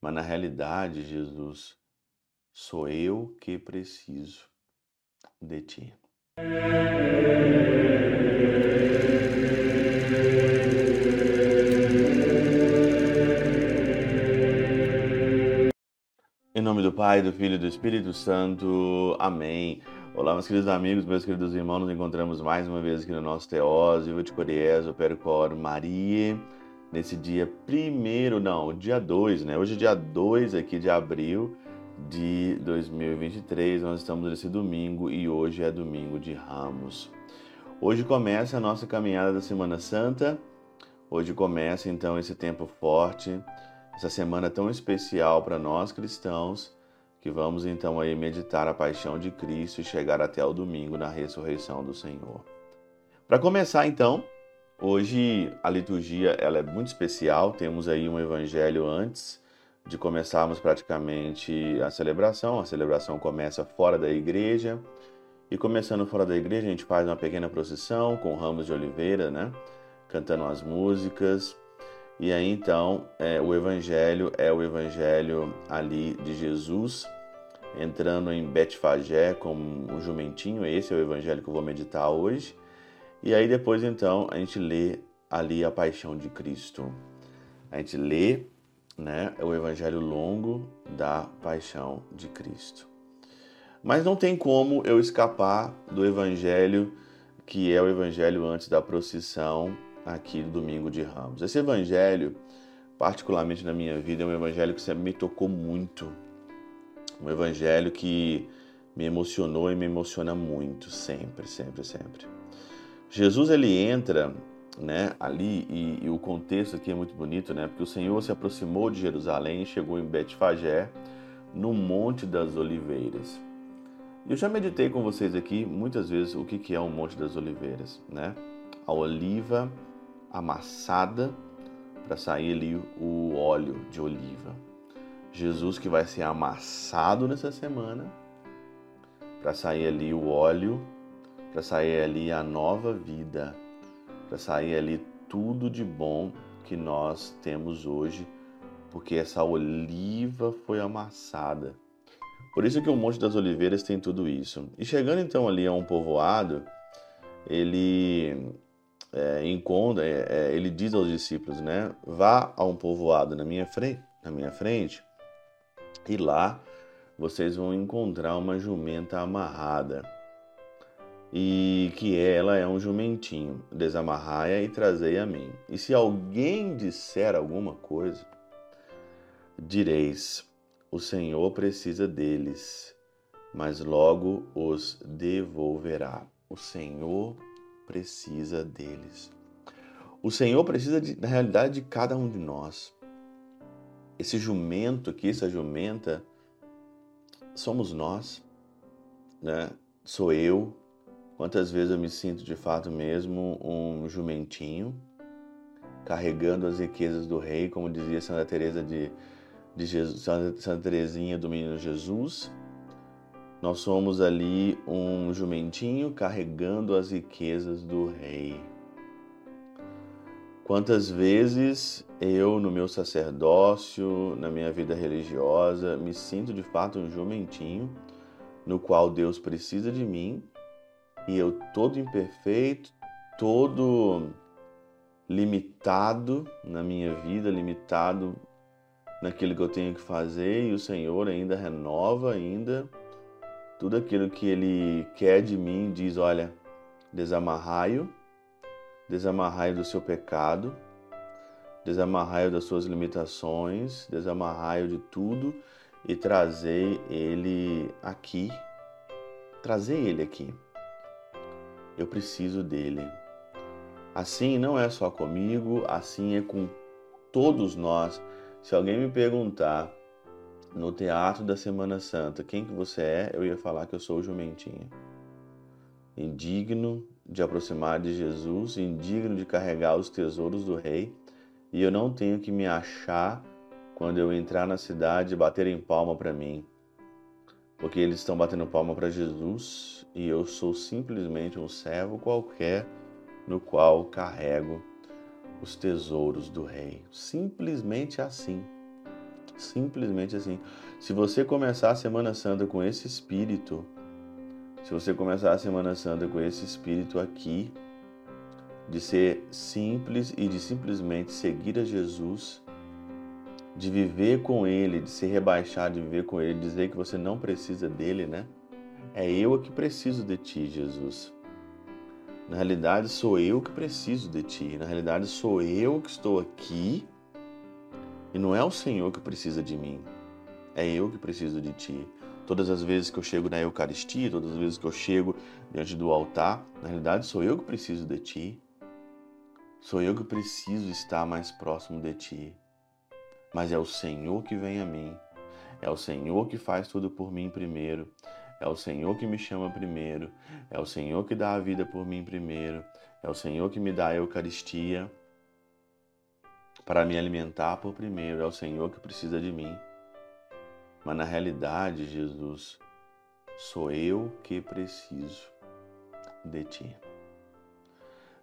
Mas na realidade, Jesus, sou eu que preciso de ti. Em nome do Pai, do Filho e do Espírito Santo. Amém. Olá, meus queridos amigos, meus queridos irmãos, nos encontramos mais uma vez aqui no nosso Teós, Viva de Coriés, o Percor Maria, nesse dia primeiro, não, dia 2, né? Hoje é dia 2 aqui de abril de 2023, nós estamos nesse domingo e hoje é domingo de Ramos. Hoje começa a nossa caminhada da Semana Santa, hoje começa então esse tempo forte, essa semana tão especial para nós cristãos, que vamos então aí meditar a paixão de Cristo e chegar até o domingo na ressurreição do Senhor. Para começar então, hoje a liturgia ela é muito especial, temos aí um evangelho antes de começarmos praticamente a celebração. A celebração começa fora da igreja. E começando fora da igreja, a gente faz uma pequena procissão com ramos de oliveira, né? Cantando as músicas, e aí então é, o evangelho é o evangelho ali de Jesus entrando em Betfagé com um jumentinho. Esse é o evangelho que eu vou meditar hoje. E aí depois então a gente lê ali a paixão de Cristo. A gente lê né, o evangelho longo da paixão de Cristo. Mas não tem como eu escapar do evangelho que é o evangelho antes da procissão aqui no domingo de Ramos. Esse evangelho, particularmente na minha vida, é um evangelho que sempre me tocou muito. Um evangelho que me emocionou e me emociona muito, sempre, sempre, sempre. Jesus ele entra, né, ali e, e, o contexto aqui é muito bonito, né, porque o Senhor se aproximou de Jerusalém chegou em Betfagé, no Monte das Oliveiras. Eu já meditei com vocês aqui muitas vezes o que é o Monte das Oliveiras, né? A oliva amassada para sair ali o óleo de oliva. Jesus que vai ser amassado nessa semana para sair ali o óleo, para sair ali a nova vida, para sair ali tudo de bom que nós temos hoje, porque essa oliva foi amassada. Por isso que o Monte das Oliveiras tem tudo isso. E chegando então ali a um povoado, ele é, encontra, é, é, ele diz aos discípulos, né? Vá a um povoado na minha frente, na minha frente, e lá vocês vão encontrar uma jumenta amarrada. E que ela é um jumentinho. Desamarrai-a e trazei a mim. E se alguém disser alguma coisa, direis: O Senhor precisa deles, mas logo os devolverá. O Senhor precisa deles. O Senhor precisa, de, na realidade, de cada um de nós. Esse jumento aqui, essa jumenta, somos nós, né? Sou eu. Quantas vezes eu me sinto de fato mesmo um jumentinho, carregando as riquezas do rei, como dizia Santa Teresa de, de Jesus, Santa Teresinha do Menino Jesus, nós somos ali um jumentinho carregando as riquezas do rei. Quantas vezes eu, no meu sacerdócio, na minha vida religiosa, me sinto de fato um jumentinho no qual Deus precisa de mim e eu, todo imperfeito, todo limitado na minha vida, limitado naquilo que eu tenho que fazer e o Senhor ainda renova ainda tudo aquilo que ele quer de mim, diz: olha, desamarrai-o, desamarrai-o do seu pecado, desamarrai-o das suas limitações, desamarrai-o de tudo e trazei ele aqui. Trazer ele aqui. Eu preciso dele. Assim não é só comigo, assim é com todos nós. Se alguém me perguntar no teatro da Semana Santa, quem que você é? Eu ia falar que eu sou o jumentinho. Indigno de aproximar de Jesus, indigno de carregar os tesouros do rei, e eu não tenho que me achar quando eu entrar na cidade e baterem palma para mim. Porque eles estão batendo palma para Jesus e eu sou simplesmente um servo qualquer no qual carrego os tesouros do rei. Simplesmente assim. Simplesmente assim. Se você começar a Semana Santa com esse espírito, se você começar a Semana Santa com esse espírito aqui, de ser simples e de simplesmente seguir a Jesus, de viver com Ele, de se rebaixar, de viver com Ele, dizer que você não precisa dele, né? É eu que preciso de ti, Jesus. Na realidade, sou eu que preciso de ti. Na realidade, sou eu que estou aqui e não é o Senhor que precisa de mim. É eu que preciso de ti. Todas as vezes que eu chego na Eucaristia, todas as vezes que eu chego diante do altar, na realidade sou eu que preciso de ti. Sou eu que preciso estar mais próximo de ti. Mas é o Senhor que vem a mim. É o Senhor que faz tudo por mim primeiro. É o Senhor que me chama primeiro. É o Senhor que dá a vida por mim primeiro. É o Senhor que me dá a Eucaristia para me alimentar por primeiro. É o Senhor que precisa de mim. Mas na realidade, Jesus, sou eu que preciso de ti.